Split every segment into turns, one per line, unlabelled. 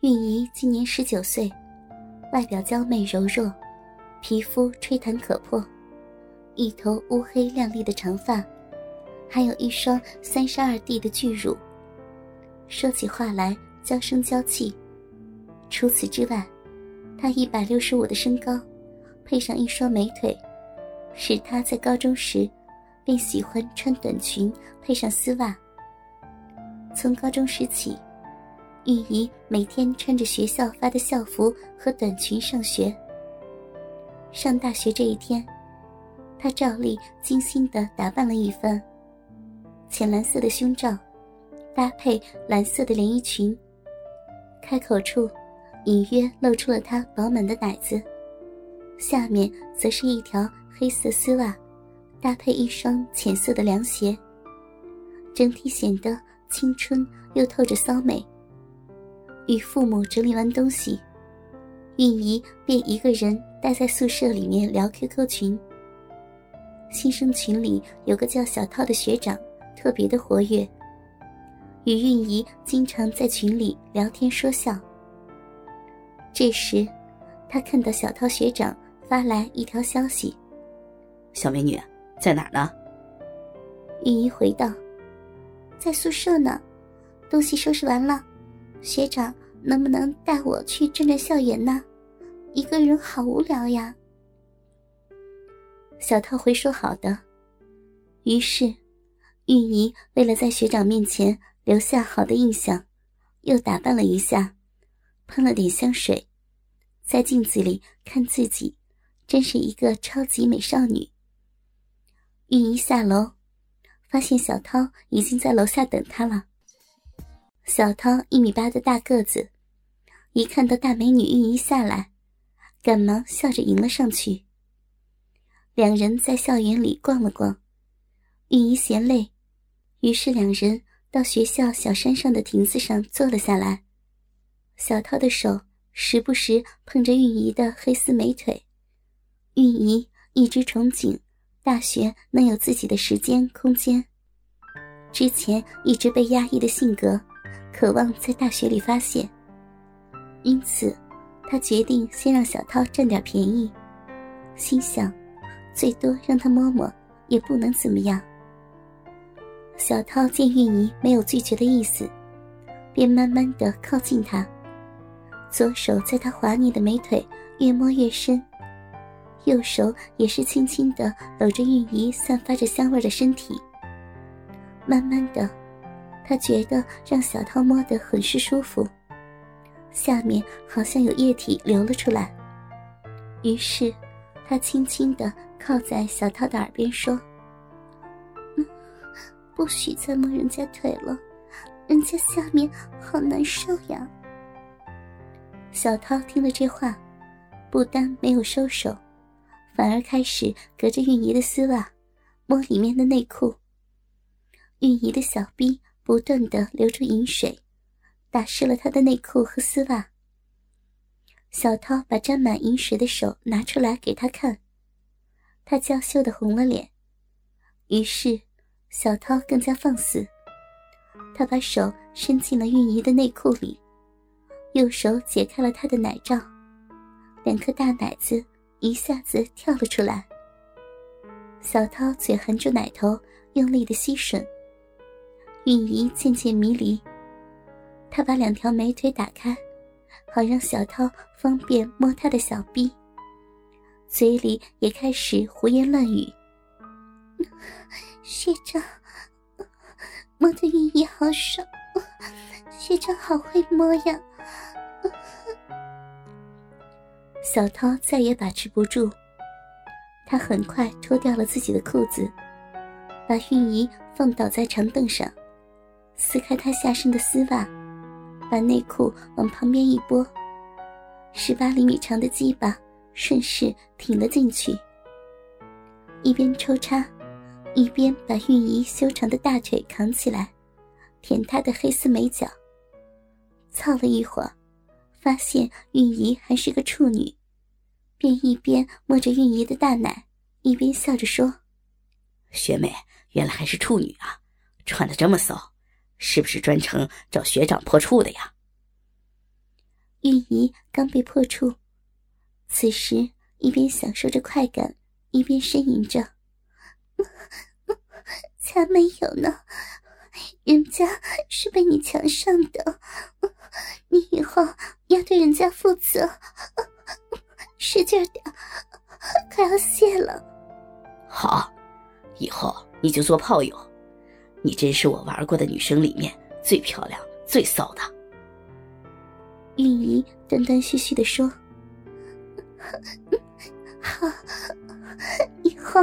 韵仪今年十九岁，外表娇媚柔弱，皮肤吹弹可破，一头乌黑亮丽的长发，还有一双三十二 D 的巨乳。说起话来娇声娇气。除此之外，她一百六十五的身高，配上一双美腿，使她在高中时便喜欢穿短裙配上丝袜。从高中时起，玉仪每天穿着学校发的校服和短裙上学。上大学这一天，她照例精心的打扮了一番，浅蓝色的胸罩，搭配蓝色的连衣裙。开口处，隐约露出了她饱满的奶子，下面则是一条黑色丝袜，搭配一双浅色的凉鞋，整体显得。青春又透着骚美。与父母整理完东西，韵仪便一个人待在宿舍里面聊 QQ 群。新生群里有个叫小涛的学长，特别的活跃，与韵仪经常在群里聊天说笑。这时，他看到小涛学长发来一条消息：“
小美女在哪儿呢？”
韵仪回道。在宿舍呢，东西收拾完了，学长能不能带我去转转校园呢？一个人好无聊呀。小涛回说好的，于是玉怡为了在学长面前留下好的印象，又打扮了一下，喷了点香水，在镜子里看自己，真是一个超级美少女。玉怡下楼。发现小涛已经在楼下等她了。小涛一米八的大个子，一看到大美女韵仪下来，赶忙笑着迎了上去。两人在校园里逛了逛，玉姨嫌累，于是两人到学校小山上的亭子上坐了下来。小涛的手时不时碰着韵仪的黑丝美腿，韵仪一直憧憬。大学能有自己的时间空间。之前一直被压抑的性格，渴望在大学里发泄，因此，他决定先让小涛占点便宜，心想，最多让他摸摸，也不能怎么样。小涛见韵仪没有拒绝的意思，便慢慢的靠近他，左手在她滑腻的美腿越摸越深。右手也是轻轻的搂着韵仪散发着香味的身体。慢慢的，他觉得让小涛摸得很是舒服，下面好像有液体流了出来。于是，他轻轻的靠在小涛的耳边说：“，不许再摸人家腿了，人家下面好难受呀。”小涛听了这话，不但没有收手。反而开始隔着韵仪的丝袜摸里面的内裤。韵仪的小臂不断的流出饮水，打湿了她的内裤和丝袜。小涛把沾满饮水的手拿出来给他看，他娇羞的红了脸。于是，小涛更加放肆，他把手伸进了韵仪的内裤里，右手解开了她的奶罩，两颗大奶子。一下子跳了出来。小涛嘴含住奶头，用力的吸吮。韵仪渐渐迷离，他把两条美腿打开，好让小涛方便摸他的小臂，嘴里也开始胡言乱语：“学长，摸的韵仪好爽，学长好会摸呀。”小涛再也把持不住，他很快脱掉了自己的裤子，把韵仪放倒在长凳上，撕开她下身的丝袜，把内裤往旁边一拨，十八厘米长的鸡巴顺势挺了进去，一边抽插，一边把韵仪修长的大腿扛起来，舔她的黑丝美脚。操了一会儿。发现韵仪还是个处女，便一边摸着韵仪的大奶，一边笑着说：“
学妹原来还是处女啊，穿的这么骚，是不是专程找学长破处的呀？”
玉仪刚被破处，此时一边享受着快感，一边呻吟着：“ 才没有呢，人家是被你强上的，你以后要对人家负责，使劲点，快要泄了。”
好，以后你就做炮友。你真是我玩过的女生里面最漂亮、最骚的。
玉姨断断续续的说：“好，以后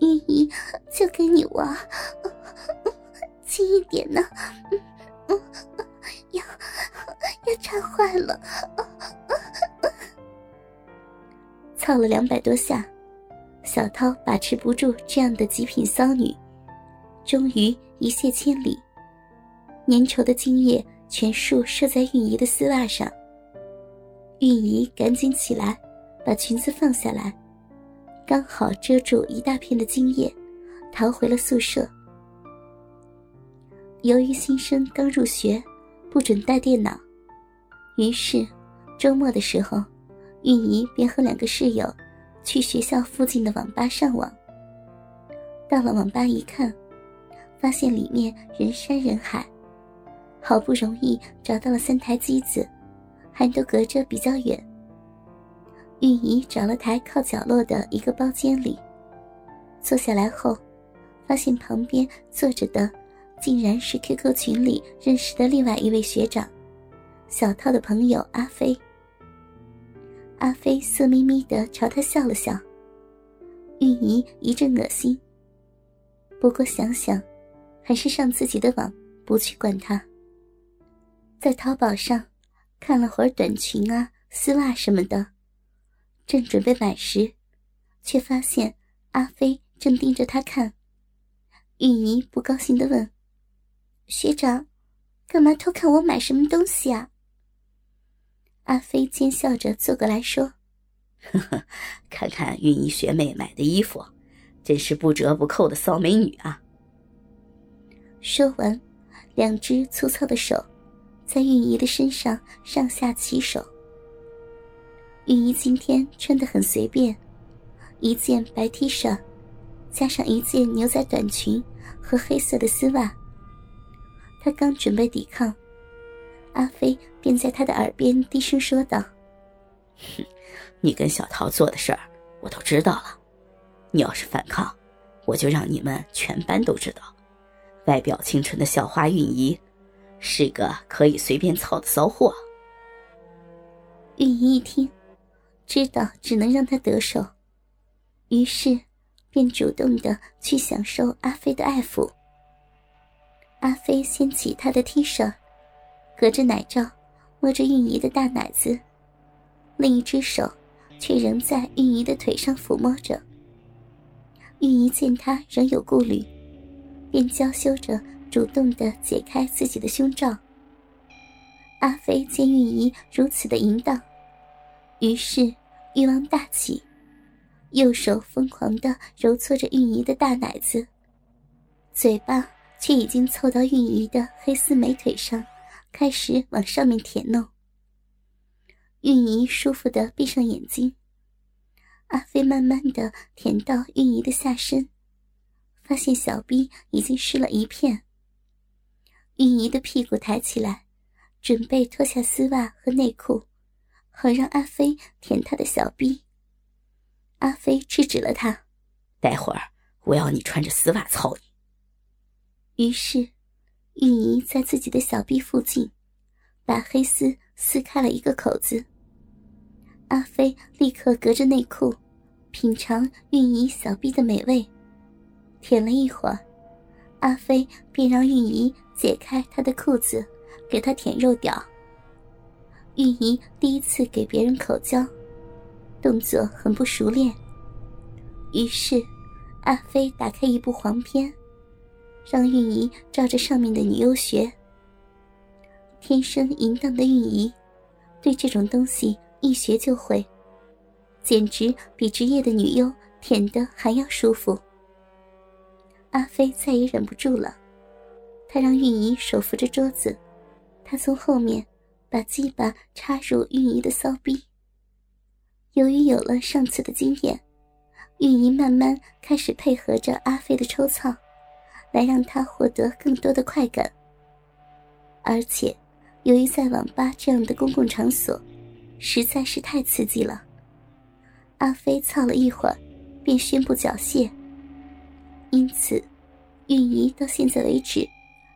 玉姨就跟你玩，轻一点呢，要要插坏了。”操了两百多下，小涛把持不住这样的极品骚女，终于一泻千里，粘稠的精液。全数射在玉仪的丝袜上。玉仪赶紧起来，把裙子放下来，刚好遮住一大片的精液，逃回了宿舍。由于新生刚入学，不准带电脑，于是周末的时候，玉仪便和两个室友去学校附近的网吧上网。到了网吧一看，发现里面人山人海。好不容易找到了三台机子，还都隔着比较远。玉姨找了台靠角落的一个包间里，坐下来后，发现旁边坐着的，竟然是 QQ 群里认识的另外一位学长，小涛的朋友阿飞。阿飞色眯眯的朝他笑了笑，玉姨一阵恶心。不过想想，还是上自己的网，不去管他。在淘宝上看了会儿短裙啊、丝袜什么的，正准备买时，却发现阿飞正盯着他看。玉妮不高兴的问：“学长，干嘛偷看我买什么东西啊？”阿飞奸笑着坐过来说：“
呵呵，看看玉妮学妹买的衣服，真是不折不扣的骚美女啊。”
说完，两只粗糙的手。在玉仪的身上上下其手。玉姨今天穿得很随便，一件白 T 恤，加上一件牛仔短裙和黑色的丝袜。她刚准备抵抗，阿飞便在她的耳边低声说道：“
哼，你跟小桃做的事儿，我都知道了。你要是反抗，我就让你们全班都知道，外表清纯的校花韵仪。”是个可以随便操的骚货。
玉仪一听，知道只能让他得手，于是便主动的去享受阿飞的爱抚。阿飞掀起他的 T 恤，隔着奶罩摸着韵仪的大奶子，另一只手却仍在韵仪的腿上抚摸着。玉仪见他仍有顾虑，便娇羞着。主动的解开自己的胸罩。阿飞见玉仪如此的淫荡，于是欲望大起，右手疯狂的揉搓着玉仪的大奶子，嘴巴却已经凑到玉仪的黑丝美腿上，开始往上面舔弄。玉仪舒服的闭上眼睛，阿飞慢慢的舔到玉仪的下身，发现小臂已经湿了一片。玉仪的屁股抬起来，准备脱下丝袜和内裤，好让阿飞舔她的小臂。阿飞制止了他：“
待会儿我要你穿着丝袜操
你。”于是，玉仪在自己的小臂附近，把黑丝撕开了一个口子。阿飞立刻隔着内裤，品尝玉仪小臂的美味，舔了一会儿，阿飞便让玉仪。解开他的裤子，给他舔肉屌。玉仪第一次给别人口交，动作很不熟练。于是，阿飞打开一部黄片，让玉仪照着上面的女优学。天生淫荡的玉仪，对这种东西一学就会，简直比职业的女优舔的还要舒服。阿飞再也忍不住了。他让玉仪手扶着桌子，他从后面把鸡巴插入玉姨的骚逼。由于有了上次的经验，玉姨慢慢开始配合着阿飞的抽操，来让他获得更多的快感。而且，由于在网吧这样的公共场所，实在是太刺激了。阿飞操了一会儿，便宣布缴械。因此，玉姨到现在为止，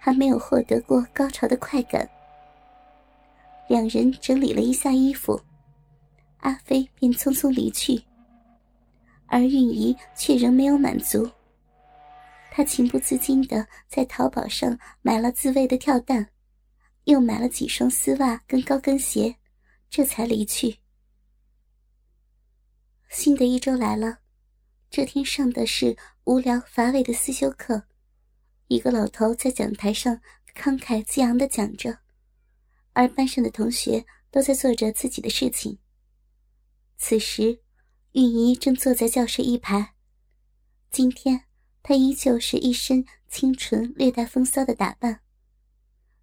还没有获得过高潮的快感。两人整理了一下衣服，阿飞便匆匆离去。而玉姨却仍没有满足，她情不自禁的在淘宝上买了自慰的跳蛋，又买了几双丝袜跟高跟鞋，这才离去。新的一周来了。这天上的是无聊乏味的思修课，一个老头在讲台上慷慨激昂的讲着，而班上的同学都在做着自己的事情。此时，玉姨正坐在教室一排。今天，她依旧是一身清纯、略带风骚的打扮，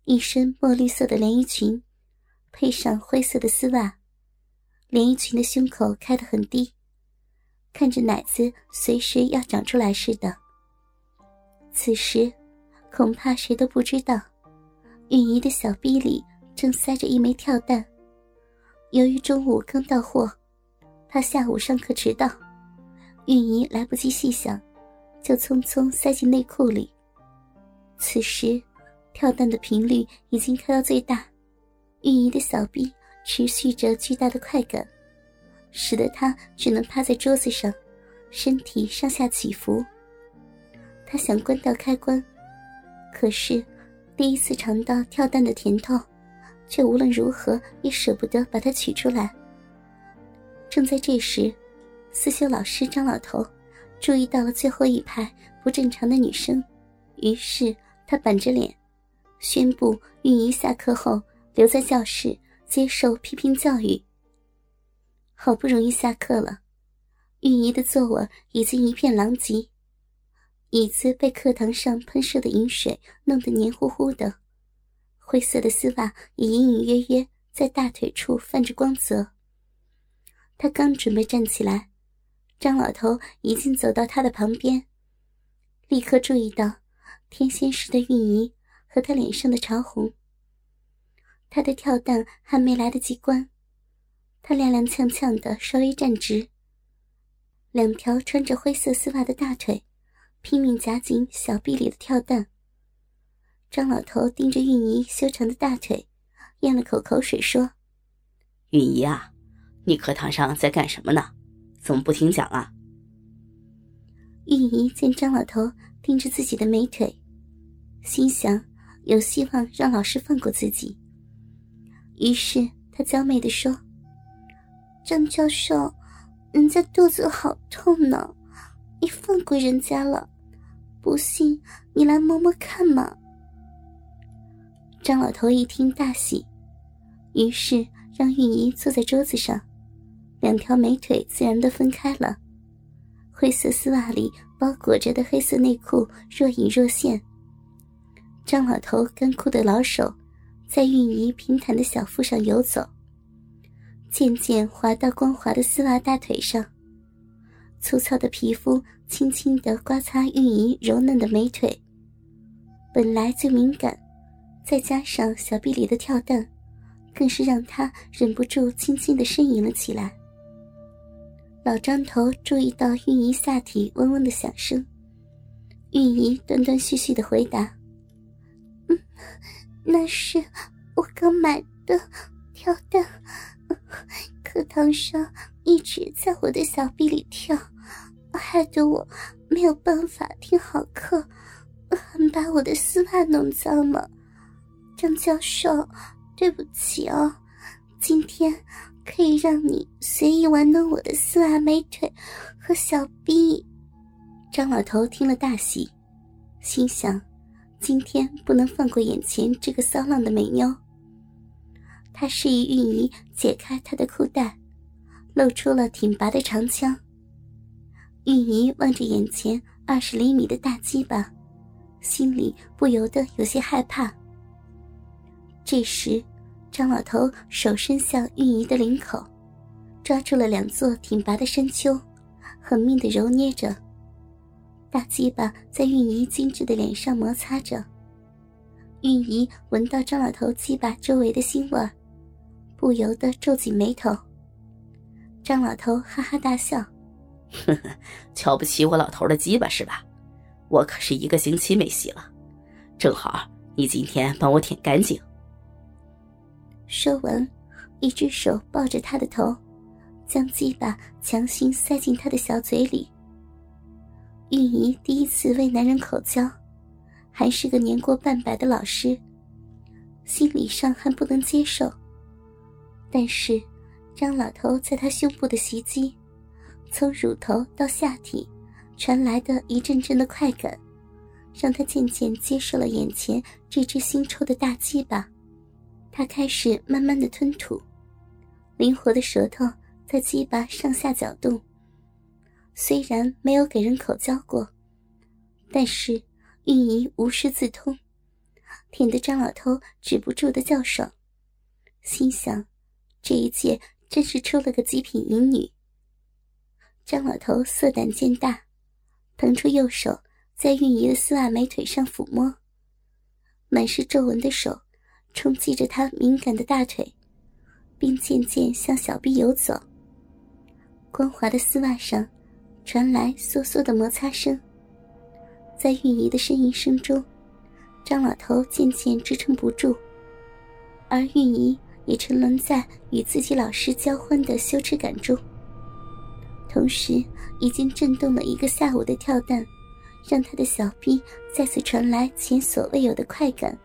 一身墨绿色的连衣裙，配上灰色的丝袜，连衣裙的胸口开得很低。看着奶子随时要长出来似的。此时，恐怕谁都不知道，允仪的小臂里正塞着一枚跳蛋。由于中午刚到货，怕下午上课迟到，允仪来不及细想，就匆匆塞进内裤里。此时，跳蛋的频率已经开到最大，允仪的小臂持续着巨大的快感。使得他只能趴在桌子上，身体上下起伏。他想关掉开关，可是第一次尝到跳蛋的甜头，却无论如何也舍不得把它取出来。正在这时，思修老师张老头注意到了最后一排不正常的女生，于是他板着脸，宣布运仪下课后留在教室接受批评教育。好不容易下课了，玉姨的座位已经一片狼藉，椅子被课堂上喷射的饮水弄得黏糊糊的，灰色的丝袜也隐隐约约在大腿处泛着光泽。他刚准备站起来，张老头已经走到他的旁边，立刻注意到天仙似的玉姨和他脸上的潮红。他的跳蛋还没来得及关。他踉踉跄跄的稍微站直，两条穿着灰色丝袜的大腿拼命夹紧小臂里的跳蛋。张老头盯着韵姨修长的大腿，咽了口口水说：“
韵姨啊，你课堂上在干什么呢？怎么不听讲啊？”
韵仪见张老头盯着自己的美腿，心想有希望让老师放过自己，于是她娇媚的说。张教授，人家肚子好痛呢，你放过人家了？不信你来摸摸看嘛。张老头一听大喜，于是让玉姨坐在桌子上，两条美腿自然的分开了，灰色丝袜里包裹着的黑色内裤若隐若现。张老头干枯的老手在玉姨平坦的小腹上游走。渐渐滑到光滑的丝袜大腿上，粗糙的皮肤轻轻的刮擦玉姨柔嫩的美腿。本来就敏感，再加上小臂里的跳蛋，更是让他忍不住轻轻的呻吟了起来。老张头注意到玉姨下体嗡嗡的响声，玉姨断断续续的回答：“嗯，那是我刚买的跳蛋。”课堂上一直在我的小臂里跳，害得我没有办法听好课，还把我的丝袜弄脏了。张教授，对不起哦，今天可以让你随意玩弄我的丝袜、美腿和小臂。张老头听了大喜，心想：今天不能放过眼前这个骚浪的美妞。他示意玉仪解开他的裤带，露出了挺拔的长枪。玉仪望着眼前二十厘米的大鸡巴，心里不由得有些害怕。这时，张老头手伸向玉仪的领口，抓住了两座挺拔的山丘，狠命的揉捏着。大鸡巴在玉仪精致的脸上摩擦着。玉仪闻到张老头鸡巴周围的腥味不由得皱紧眉头。张老头哈哈大笑：“
呵呵，瞧不起我老头的鸡巴是吧？我可是一个星期没洗了，正好你今天帮我舔干净。”
说完，一只手抱着他的头，将鸡巴强行塞进他的小嘴里。玉姨第一次为男人口交，还是个年过半百的老师，心理上还不能接受。但是，张老头在他胸部的袭击，从乳头到下体传来的一阵阵的快感，让他渐渐接受了眼前这只腥臭的大鸡巴。他开始慢慢的吞吐，灵活的舌头在鸡巴上下搅动。虽然没有给人口交过，但是玉仪无师自通，舔得张老头止不住的叫爽，心想：这一届真是出了个极品淫女。张老头色胆渐大，腾出右手在玉仪的丝袜美腿上抚摸，满是皱纹的手冲击着她敏感的大腿，并渐渐向小臂游走。光滑的丝袜上。传来簌簌的摩擦声，在玉仪的呻吟声中，张老头渐渐支撑不住，而玉仪也沉沦在与自己老师交欢的羞耻感中。同时，已经震动了一个下午的跳蛋，让他的小臂再次传来前所未有的快感，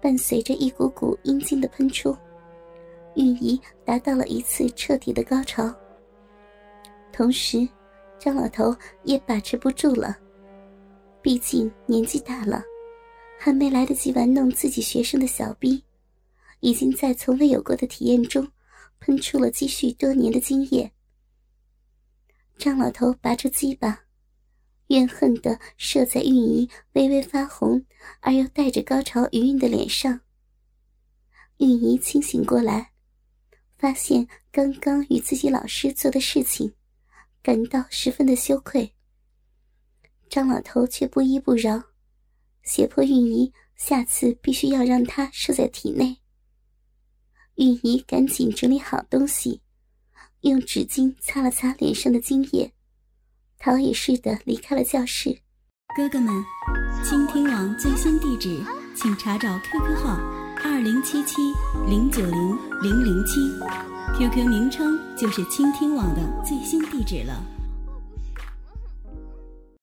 伴随着一股股阴茎的喷出，玉仪达到了一次彻底的高潮。同时，张老头也把持不住了。毕竟年纪大了，还没来得及玩弄自己学生的小逼，已经在从未有过的体验中喷出了积蓄多年的精液。张老头拔出鸡巴，怨恨地射在玉仪微微发红而又带着高潮余韵的脸上。玉仪清醒过来，发现刚刚与自己老师做的事情。感到十分的羞愧，张老头却不依不饶，胁迫玉仪下次必须要让他射在体内。玉仪赶紧整理好东西，用纸巾擦了擦脸上的精液，逃也似的离开了教室。
哥哥们，倾听网最新地址，请查找 QQ 号二零七七零九零零零七。QQ 名称就是倾听网的最新地址了。